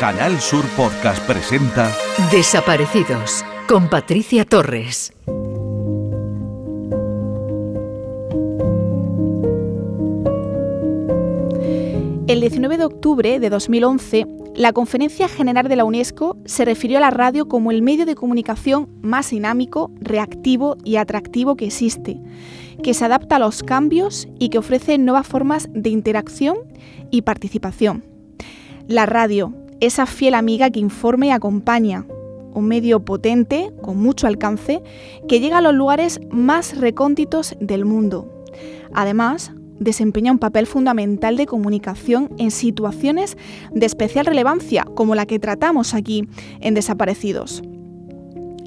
Canal Sur Podcast presenta Desaparecidos con Patricia Torres. El 19 de octubre de 2011, la Conferencia General de la UNESCO se refirió a la radio como el medio de comunicación más dinámico, reactivo y atractivo que existe, que se adapta a los cambios y que ofrece nuevas formas de interacción y participación. La radio, esa fiel amiga que informa y acompaña, un medio potente, con mucho alcance, que llega a los lugares más recónditos del mundo. Además, desempeña un papel fundamental de comunicación en situaciones de especial relevancia, como la que tratamos aquí en Desaparecidos.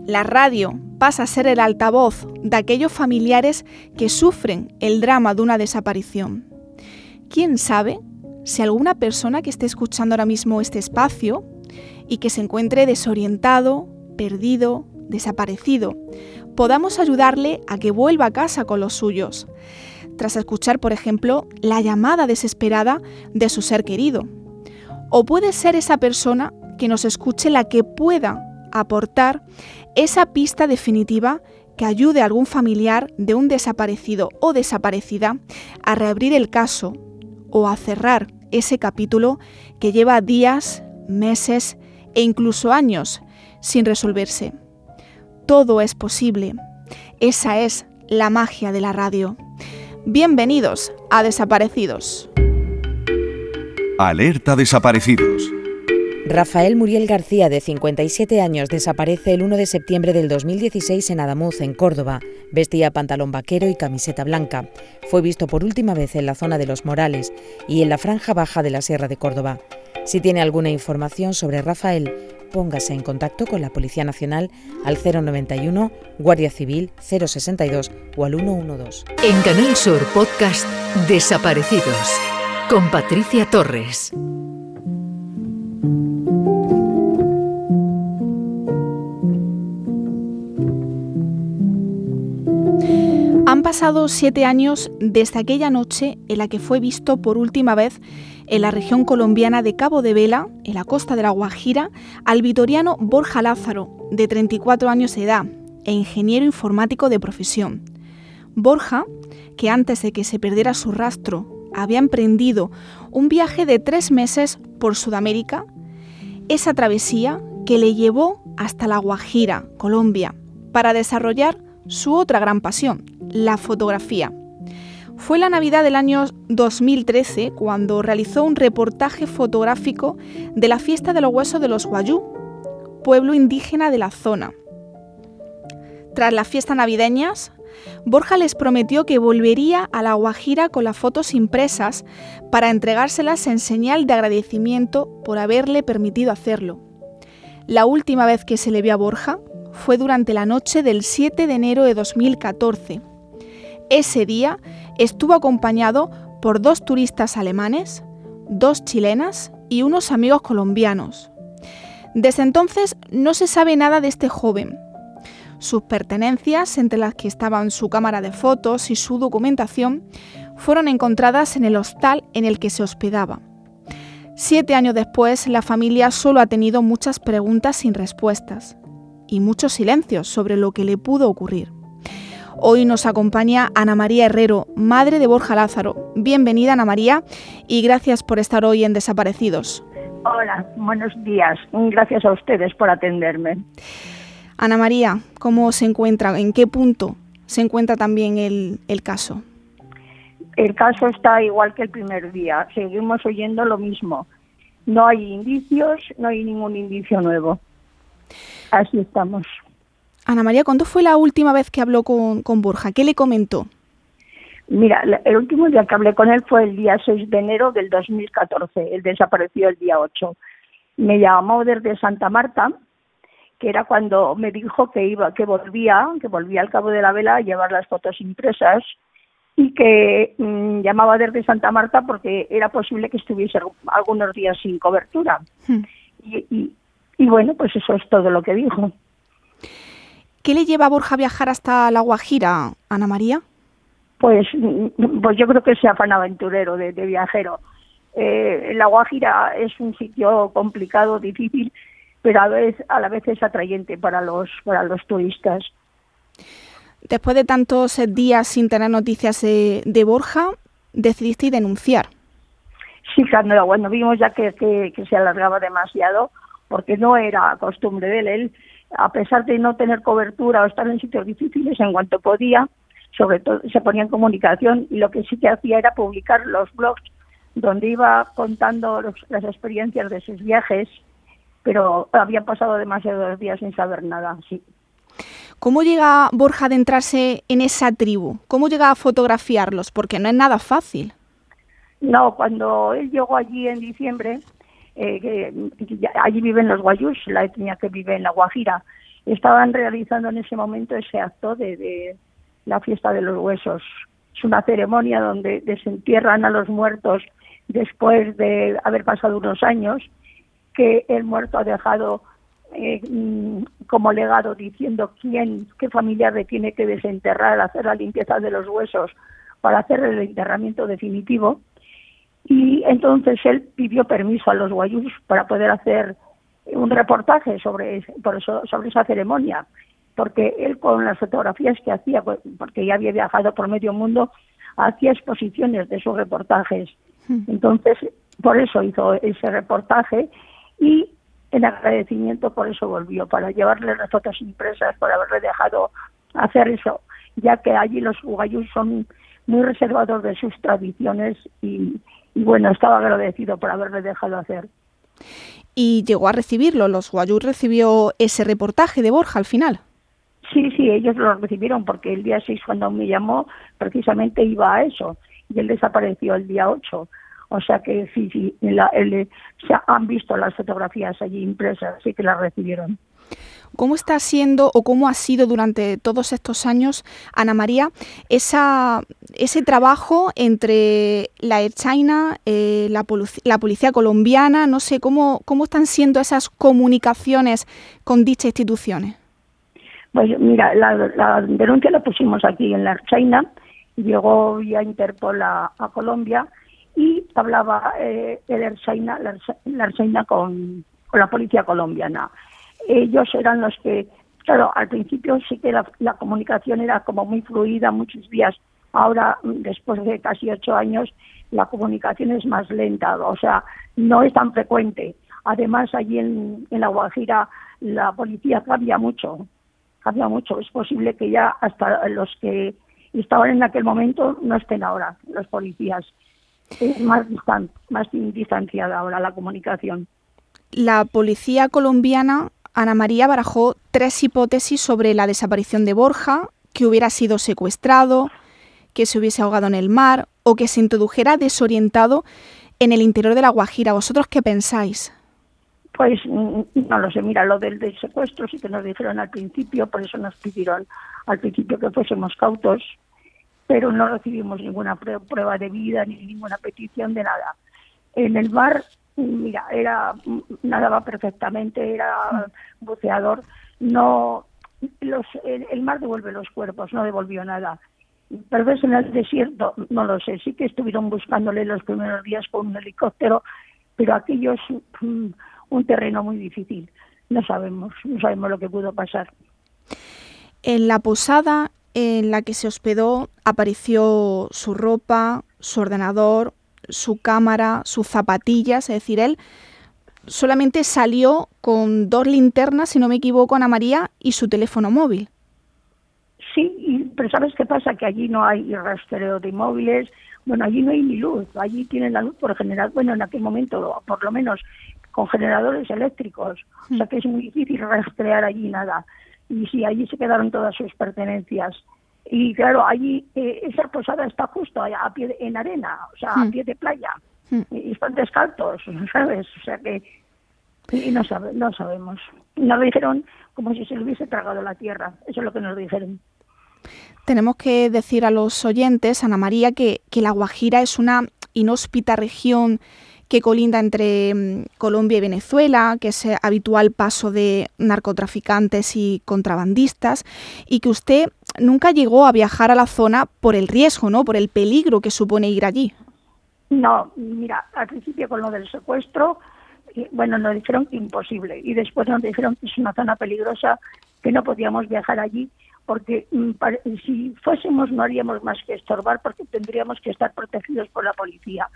La radio pasa a ser el altavoz de aquellos familiares que sufren el drama de una desaparición. ¿Quién sabe si alguna persona que esté escuchando ahora mismo este espacio y que se encuentre desorientado, perdido, desaparecido, podamos ayudarle a que vuelva a casa con los suyos, tras escuchar, por ejemplo, la llamada desesperada de su ser querido. O puede ser esa persona que nos escuche la que pueda aportar esa pista definitiva que ayude a algún familiar de un desaparecido o desaparecida a reabrir el caso o a cerrar ese capítulo que lleva días, meses e incluso años sin resolverse. Todo es posible. Esa es la magia de la radio. Bienvenidos a Desaparecidos. Alerta Desaparecidos. Rafael Muriel García, de 57 años, desaparece el 1 de septiembre del 2016 en Adamuz, en Córdoba. Vestía pantalón vaquero y camiseta blanca. Fue visto por última vez en la zona de Los Morales y en la franja baja de la Sierra de Córdoba. Si tiene alguna información sobre Rafael, póngase en contacto con la Policía Nacional al 091, Guardia Civil 062 o al 112. En Canal Sur Podcast Desaparecidos con Patricia Torres. Han pasado siete años desde aquella noche en la que fue visto por última vez en la región colombiana de Cabo de Vela, en la costa de la Guajira, al vitoriano Borja Lázaro, de 34 años de edad e ingeniero informático de profesión. Borja, que antes de que se perdiera su rastro había emprendido un viaje de tres meses por Sudamérica, esa travesía que le llevó hasta la Guajira, Colombia, para desarrollar su otra gran pasión, la fotografía. Fue la Navidad del año 2013 cuando realizó un reportaje fotográfico de la fiesta de los huesos de los Guayú, pueblo indígena de la zona. Tras las fiestas navideñas, Borja les prometió que volvería a la Guajira con las fotos impresas para entregárselas en señal de agradecimiento por haberle permitido hacerlo. La última vez que se le vio a Borja fue durante la noche del 7 de enero de 2014. Ese día estuvo acompañado por dos turistas alemanes, dos chilenas y unos amigos colombianos. Desde entonces no se sabe nada de este joven. Sus pertenencias, entre las que estaban su cámara de fotos y su documentación, fueron encontradas en el hostal en el que se hospedaba. Siete años después, la familia solo ha tenido muchas preguntas sin respuestas y muchos silencios sobre lo que le pudo ocurrir. Hoy nos acompaña Ana María Herrero, madre de Borja Lázaro. Bienvenida Ana María y gracias por estar hoy en Desaparecidos. Hola, buenos días. Gracias a ustedes por atenderme. Ana María, ¿cómo se encuentra? ¿En qué punto se encuentra también el, el caso? El caso está igual que el primer día. Seguimos oyendo lo mismo. No hay indicios, no hay ningún indicio nuevo. Así estamos. Ana María, ¿cuándo fue la última vez que habló con, con Borja? ¿Qué le comentó? Mira, el último día que hablé con él fue el día 6 de enero del 2014. Él desapareció el día 8. Me llamó desde Santa Marta, que era cuando me dijo que iba, que volvía, que volvía al cabo de la vela a llevar las fotos impresas y que mmm, llamaba desde Santa Marta porque era posible que estuviese algunos días sin cobertura. Hmm. Y, y, y bueno, pues eso es todo lo que dijo. ¿Qué le lleva a Borja a viajar hasta La Guajira, Ana María? Pues, pues yo creo que sea fan aventurero, de, de viajero. Eh, la Guajira es un sitio complicado, difícil, pero a, vez, a la vez es atrayente para los, para los turistas. Después de tantos días sin tener noticias de, Borja, decidiste denunciar. Sí, cuando, cuando vimos ya que, que, se alargaba demasiado, porque no era costumbre de él, él, a pesar de no tener cobertura o estar en sitios difíciles, en cuanto podía, sobre todo se ponía en comunicación y lo que sí que hacía era publicar los blogs donde iba contando las experiencias de sus viajes, pero habían pasado demasiados días sin saber nada. Sí. ¿Cómo llega Borja a adentrarse en esa tribu? ¿Cómo llega a fotografiarlos? Porque no es nada fácil. No, cuando él llegó allí en diciembre, eh, que, allí viven los guayús, la etnia que vive en La Guajira, estaban realizando en ese momento ese acto de la fiesta de los huesos. Es una ceremonia donde desentierran a los muertos después de haber pasado unos años, que el muerto ha dejado eh, mm, como legado diciendo quién, qué familiar le tiene que desenterrar, hacer la limpieza de los huesos para hacer el enterramiento definitivo. Y entonces él pidió permiso a los guayús para poder hacer un reportaje sobre, por eso, sobre esa ceremonia porque él con las fotografías que hacía, pues, porque ya había viajado por medio mundo, hacía exposiciones de sus reportajes. Hmm. Entonces, por eso hizo ese reportaje y en agradecimiento por eso volvió, para llevarle las fotos impresas, por haberle dejado hacer eso, ya que allí los uguayús son muy reservados de sus tradiciones y, y bueno, estaba agradecido por haberle dejado hacer. Y llegó a recibirlo, los guayús recibió ese reportaje de Borja al final. Sí, sí, ellos lo recibieron porque el día 6 cuando me llamó precisamente iba a eso y él desapareció el día 8. O sea que sí, sí, la, se han visto las fotografías allí impresas, sí que las recibieron. ¿Cómo está siendo o cómo ha sido durante todos estos años, Ana María, ese trabajo entre la Air eh, la, policía colombiana? No sé, ¿cómo, ¿cómo están siendo esas comunicaciones con dichas instituciones? Pues mira, la, denuncia la pusimos aquí en la China, llegó vía Interpol a, Colombia y hablaba eh, el la, con, con la policía colombiana. Ellos eran los que, claro, al principio sí que la, la comunicación era como muy fluida, muchos días. Ahora, después de casi ocho años, la comunicación es más lenta, o sea, no es tan frecuente. Además, allí en, en La Guajira la policía cambia mucho cambia mucho. Es posible que ya hasta los que estaban en aquel momento no estén ahora, los policías. Es más, más distanciada ahora la comunicación. La policía colombiana, Ana María, barajó tres hipótesis sobre la desaparición de Borja, que hubiera sido secuestrado, que se hubiese ahogado en el mar o que se introdujera desorientado en el interior de la Guajira. ¿Vosotros qué pensáis? Pues mm, no lo sé, mira, lo del, secuestro sí que nos dijeron al principio, por eso nos pidieron al principio que fuésemos cautos, pero no recibimos ninguna prueba de vida ni ninguna petición de nada. En el mar, mira, era nadaba perfectamente, era buceador, no los, el, mar devuelve los cuerpos, no devolvió nada. Pero es en el desierto, no lo sé, sí que estuvieron buscándole los primeros días con un helicóptero, pero aquellos mm, un terreno muy difícil. No sabemos, no sabemos lo que pudo pasar. En la posada en la que se hospedó apareció su ropa, su ordenador, su cámara, sus zapatillas, es decir, él solamente salió con dos linternas, si no me equivoco, Ana María, y su teléfono móvil. Sí, pero ¿sabes qué pasa? Que allí no hay rastreo de móviles, bueno, allí no hay ni luz, allí tienen la luz por general, bueno, en aquel momento, por lo menos con generadores eléctricos, o sea que es muy difícil rastrear allí nada. Y sí, allí se quedaron todas sus pertenencias. Y claro, allí eh, esa posada está justo a pie en arena, o sea, a pie de playa. Y están descalzos, ¿sabes? O sea que y no, sabe, no sabemos. Nos dijeron como si se le hubiese tragado la tierra, eso es lo que nos dijeron. Tenemos que decir a los oyentes, Ana María, que, que La Guajira es una inhóspita región que colinda entre mm, Colombia y Venezuela, que es habitual paso de narcotraficantes y contrabandistas, y que usted nunca llegó a viajar a la zona por el riesgo, ¿no? Por el peligro que supone ir allí. No, mira, al principio con lo del secuestro, bueno, nos dijeron que imposible y después nos dijeron que es una zona peligrosa, que no podíamos viajar allí porque mm, si fuésemos no haríamos más que estorbar porque tendríamos que estar protegidos por la policía.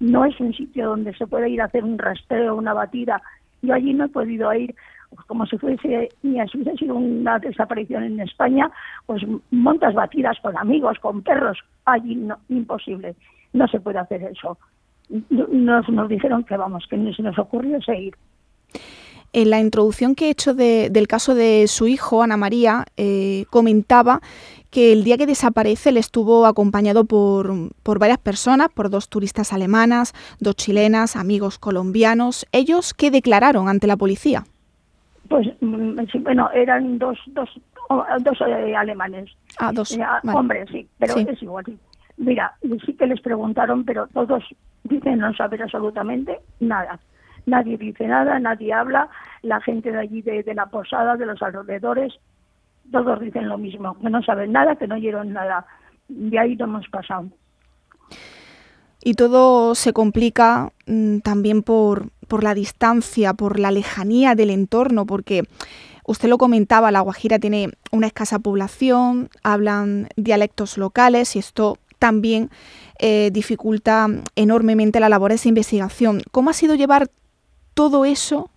No es un sitio donde se puede ir a hacer un rastreo, una batida. Yo allí no he podido ir como si fuese ni si hubiese una desaparición en España, pues montas batidas con amigos, con perros, allí no, imposible, no se puede hacer eso. Nos, nos dijeron que vamos, que ni se nos ocurrió seguir. En la introducción que he hecho del caso de su hijo, Ana María, eh, comentaba que el día que desaparece él estuvo acompañado por, por, varias personas, por dos turistas alemanas, dos chilenas, amigos colombianos. ¿Ellos qué declararon ante la policía? Pues mm, bueno, eran dos, dos, dos eh, alemanes. Ah, dos. Hombres, sí, pero es igual. Mira, sí que les preguntaron, pero todos dicen no saber absolutamente nada nadie dice nada, nadie habla, la gente de allí, de, la posada, de los alrededores, todos dicen lo mismo, que no saben nada, que no oyeron nada. De ahí no hemos pasado. Y todo se complica mm, también por, por la distancia, por la lejanía del entorno, porque usted lo comentaba, La Guajira tiene una escasa población, hablan dialectos locales y esto también eh, dificulta enormemente la labor de investigación. ¿Cómo ha sido llevar todo eso,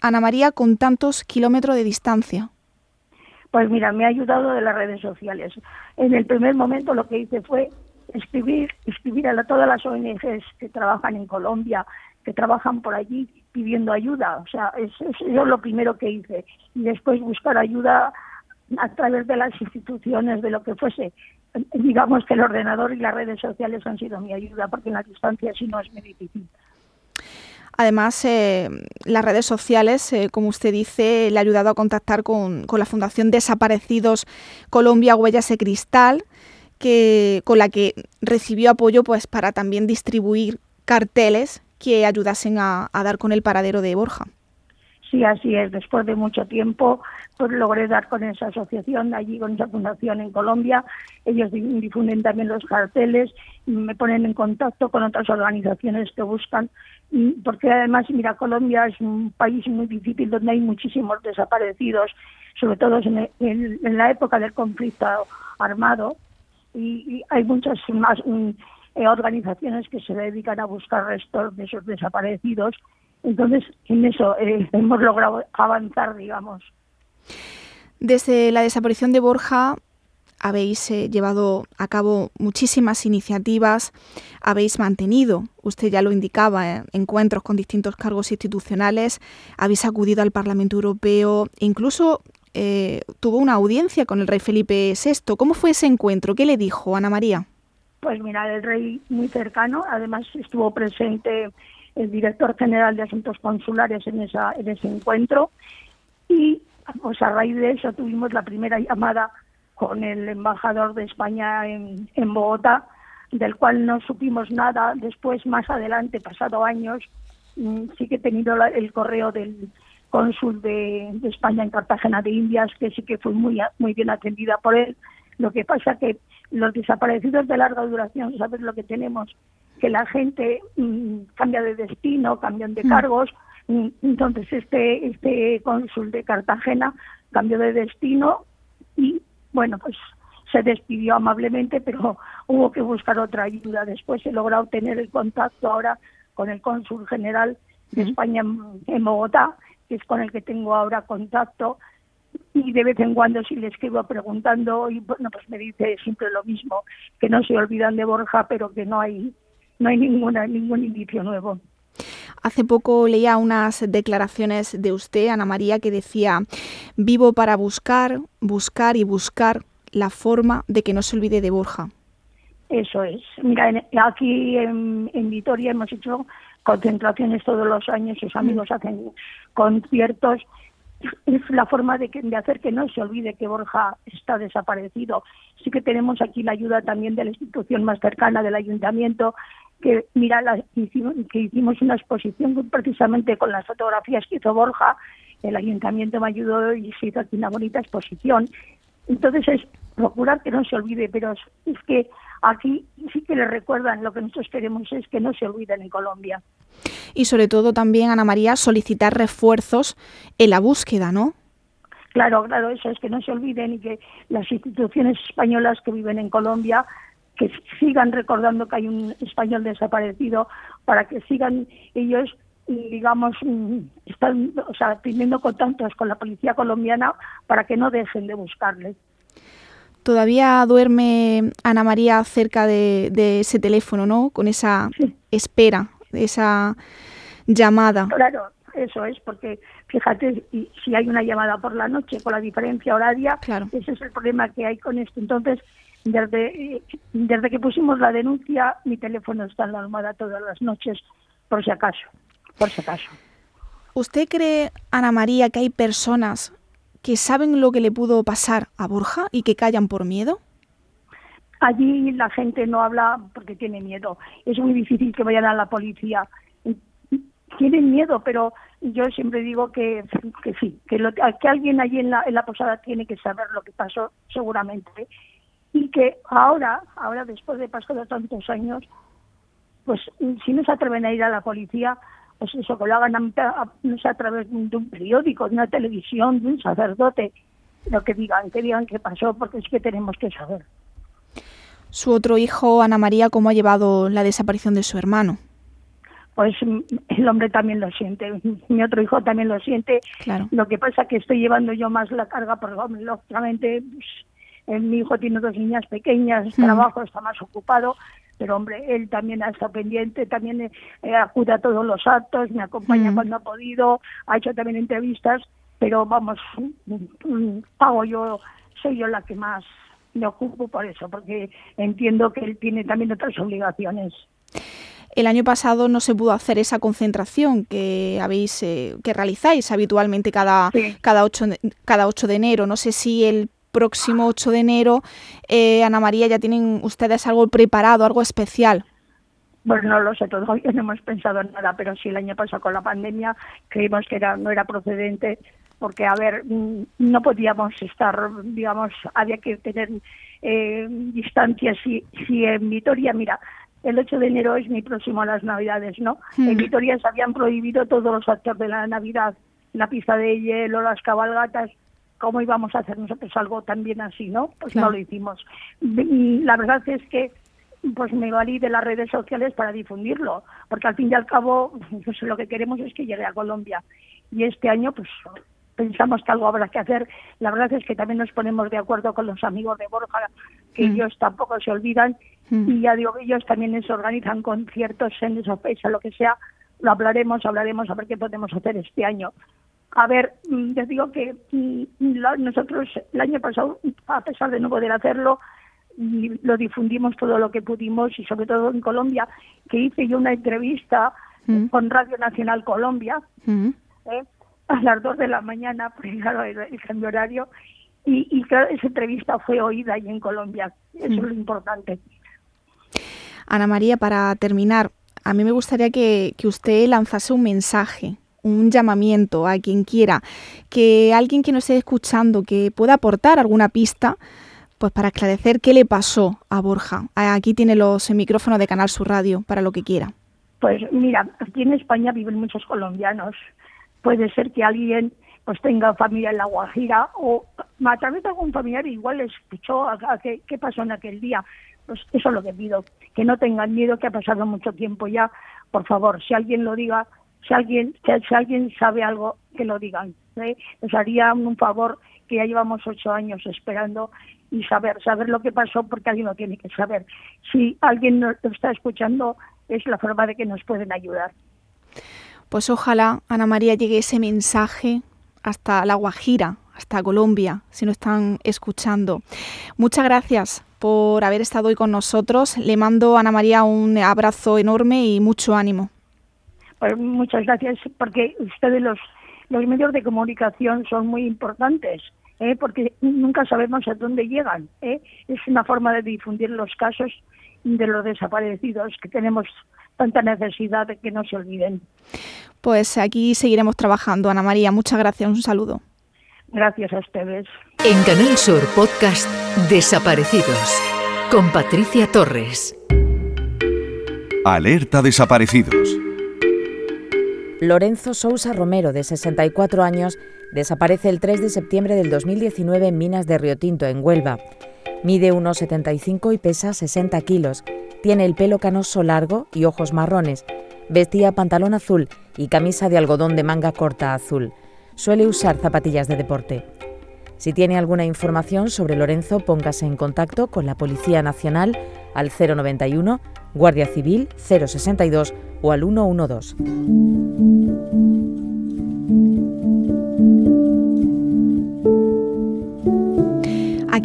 Ana María, con tantos kilómetros de distancia? Pues mira, me ha ayudado de las redes sociales. En el primer momento lo que hice fue escribir, escribir a todas las ONGs que trabajan en Colombia, que trabajan por allí pidiendo ayuda. O sea, es, es lo primero que hice. Y después buscar ayuda a través de las instituciones, de lo que fuese. Digamos que el ordenador y las redes sociales han sido mi ayuda, porque en la distancia sí no es muy difícil. Además, eh, las redes sociales, eh, como usted dice, le ha ayudado a contactar con, con, la Fundación Desaparecidos Colombia Huellas de Cristal, que, con la que recibió apoyo pues, para también distribuir carteles que ayudasen a, dar con el paradero de Borja. Sí, así es. Después de mucho tiempo, pues logré dar con esa asociación, allí con esa fundación en Colombia. Ellos difunden también los carteles, me ponen en contacto con otras organizaciones que buscan, porque además, mira, Colombia es un país muy difícil donde hay muchísimos desaparecidos, sobre todo en, la época del conflicto armado, y, hay muchas más mm, eh, organizaciones que se dedican a buscar restos de esos desaparecidos entonces, en eso eh, hemos logrado avanzar, digamos. Desde la desaparición de Borja habéis eh, llevado a cabo muchísimas iniciativas, habéis mantenido, usted ya lo indicaba, encuentros con distintos cargos institucionales, habéis acudido al Parlamento Europeo, incluso tuvo una audiencia con el rey Felipe VI. ¿Cómo fue ese encuentro? ¿Qué le dijo Ana María? Pues mira, el rey muy cercano, además estuvo presente el director general de Asuntos Consulares en, esa, en ese encuentro y pues a raíz de eso tuvimos la primera llamada con el embajador de España en, en Bogotá, del cual no supimos nada. Después, más adelante, pasado años, mm, sí que he tenido el correo del cónsul de, de, España en Cartagena de Indias, que sí que fue muy, muy bien atendida por él. Lo que pasa que los desaparecidos de larga duración, ¿sabes lo que tenemos? que la gente mm, cambia de destino, cambian de mm. cargos. Mm, entonces este, este cónsul de Cartagena cambió de destino y bueno, pues se despidió amablemente, pero hubo que buscar otra ayuda. Después he logrado tener el contacto ahora con el cónsul general de España en, Bogotá, que es con el que tengo ahora contacto, y de vez en cuando si le escribo preguntando, y bueno, pues me dice siempre lo mismo, que no se olvidan de Borja, pero que no hay no hay ninguna, ningún indicio nuevo. Hace poco leía unas declaraciones de usted, Ana María, que decía, vivo para buscar, buscar y buscar la forma de que no se olvide de Borja. Eso es. Mira, aquí en, en, Vitoria hemos hecho concentraciones todos los años, sus amigos hacen conciertos. Es la forma de, que, de hacer que no se olvide que Borja está desaparecido. Sí que tenemos aquí la ayuda también de la institución más cercana del ayuntamiento, que mira la, que hicimos una exposición precisamente con las fotografías que hizo Borja, el ayuntamiento me ayudó y se hizo aquí una bonita exposición. Entonces es procurar que no se olvide, pero es, que aquí sí que le recuerdan lo que nosotros queremos es que no se olviden en Colombia. Y sobre todo también, Ana María, solicitar refuerzos en la búsqueda, ¿no? Claro, claro, eso es que no se olviden y que las instituciones españolas que viven en Colombia que sigan recordando que hay un español desaparecido para que sigan ellos digamos están o sea teniendo contactos con la policía colombiana para que no dejen de buscarle. Todavía duerme Ana María cerca de, ese teléfono no con esa espera esa llamada claro eso es porque fíjate si hay una llamada por la noche con la diferencia horaria claro. ese es el problema que hay con esto entonces desde, desde que pusimos la denuncia, mi teléfono está en la almohada todas las noches, por si acaso, por si acaso. ¿Usted cree, Ana María, que hay personas que saben lo que le pudo pasar a Borja y que callan por miedo? Allí la gente no habla porque tiene miedo. Es muy difícil que vayan a la policía. Tienen miedo, pero yo siempre digo que, que sí, que, lo, que alguien allí en la, en la posada tiene que saber lo que pasó, seguramente y que ahora, ahora después de pasar tantos años, pues si no se atreven a ir a la policía, pues eso, que a, a través de un periódico, de una televisión, de un sacerdote, lo que digan, que digan qué pasó, porque es que tenemos que saber. Su otro hijo, Ana María, ¿cómo ha llevado la desaparición de su hermano? Pues el hombre también lo siente, mi otro hijo también lo siente. Claro. Lo que pasa es que estoy llevando yo más la carga, porque lógicamente pues, eh, mi hijo tiene dos niñas pequeñas, mm. trabajo, está más ocupado, pero hombre, él también ha estado pendiente, también eh, acude a todos los actos, me acompaña mm. cuando ha podido, ha hecho también entrevistas, pero vamos, mm, pago yo, soy yo la que más me ocupo por eso, porque entiendo que él tiene también otras obligaciones. El año pasado no se pudo hacer esa concentración que habéis eh, que realizáis habitualmente cada cada 8 cada 8 de enero. No sé si el próximo 8 de enero, eh, Ana María, ya tienen ustedes algo preparado, algo especial. Pues no lo sé, todavía no hemos pensado en nada, pero sí el año pasado con la pandemia creímos que era, no era procedente porque, a ver, mm, no podíamos estar, digamos, había que tener eh, distancias. Si, si en Vitoria, mira, el 8 de enero es mi próximo a las Navidades, ¿no? En hmm. Vitoria se habían prohibido todos los actos de la Navidad, la pista de hielo, las cabalgatas, ¿cómo íbamos a hacer nosotros algo también así, no? Pues no lo hicimos. La verdad es que pues me valí de las redes sociales para difundirlo, porque al fin y al cabo pues lo que queremos es que llegue a Colombia. Y este año pues pensamos que algo habrá que hacer. La verdad es que también nos ponemos de acuerdo con los amigos de Borja, que mm. ellos tampoco se olvidan, mm. y ya digo que ellos también se organizan conciertos en esa fecha, lo que sea, lo hablaremos, hablaremos a ver qué podemos hacer este año. A ver, mm, les digo que nosotros el año pasado, a pesar de no poder hacerlo, lo difundimos todo lo que pudimos y sobre todo en Colombia, que hice yo una entrevista mm. con Radio Nacional Colombia ¿eh? a las dos de la mañana, pues claro, el, cambio horario, y, y claro, esa entrevista fue oída ahí en Colombia, eso es lo importante. Ana María, para terminar, a mí me gustaría que, que usted lanzase un mensaje un llamamiento a quien quiera, que alguien que nos esté escuchando, que pueda aportar alguna pista, pues para esclarecer qué le pasó a Borja. Aquí tiene los micrófonos de Canal Sur Radio para lo que quiera. Pues mira, aquí en España viven muchos colombianos. Puede ser que alguien pues tenga familia en La Guajira o a través de algún familiar igual escuchó a, qué, pasó en aquel día. Pues eso es lo que pido, que no tengan miedo, que ha pasado mucho tiempo ya. Por favor, si alguien lo diga, si alguien, sabe algo, que lo digan. ¿eh? Nos haría un favor que ya llevamos ocho años esperando y saber, saber lo que pasó porque alguien lo tiene que saber. Si alguien nos está escuchando, es la forma de que nos pueden ayudar. Pues ojalá, Ana María, llegue ese mensaje hasta La Guajira, hasta Colombia, si nos están escuchando. Muchas gracias por haber estado hoy con nosotros. Le mando a Ana María un abrazo enorme y mucho ánimo. Pues muchas gracias, porque ustedes los, los medios de comunicación son muy importantes, ¿eh? porque nunca sabemos a dónde llegan. ¿eh? Es una forma de difundir los casos de los desaparecidos, que tenemos tanta necesidad de que no se olviden. Pues aquí seguiremos trabajando, Ana María. Muchas gracias, un saludo. Gracias a ustedes. En Canal Sur Podcast Desaparecidos con Patricia Torres. Alerta desaparecidos. Lorenzo Sousa Romero, de 64 años, desaparece el 3 de septiembre del 2019 en Minas de Río Tinto, en Huelva. Mide 1,75 y pesa 60 kilos. Tiene el pelo canoso largo y ojos marrones. Vestía pantalón azul y camisa de algodón de manga corta azul. Suele usar zapatillas de deporte. Si tiene alguna información sobre Lorenzo, póngase en contacto con la Policía Nacional al 091, Guardia Civil 062 o al 112.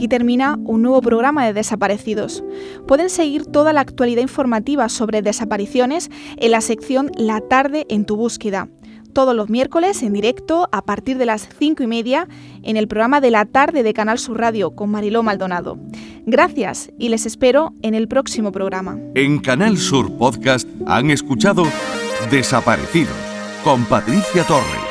Aquí termina un nuevo programa de desaparecidos. Pueden seguir toda la actualidad informativa sobre desapariciones en la sección La tarde en tu búsqueda todos los miércoles en directo a partir de las cinco y media en el programa de la tarde de Canal Sur Radio con Mariló Maldonado. Gracias y les espero en el próximo programa. En Canal Sur Podcast han escuchado Desaparecidos con Patricia Torres.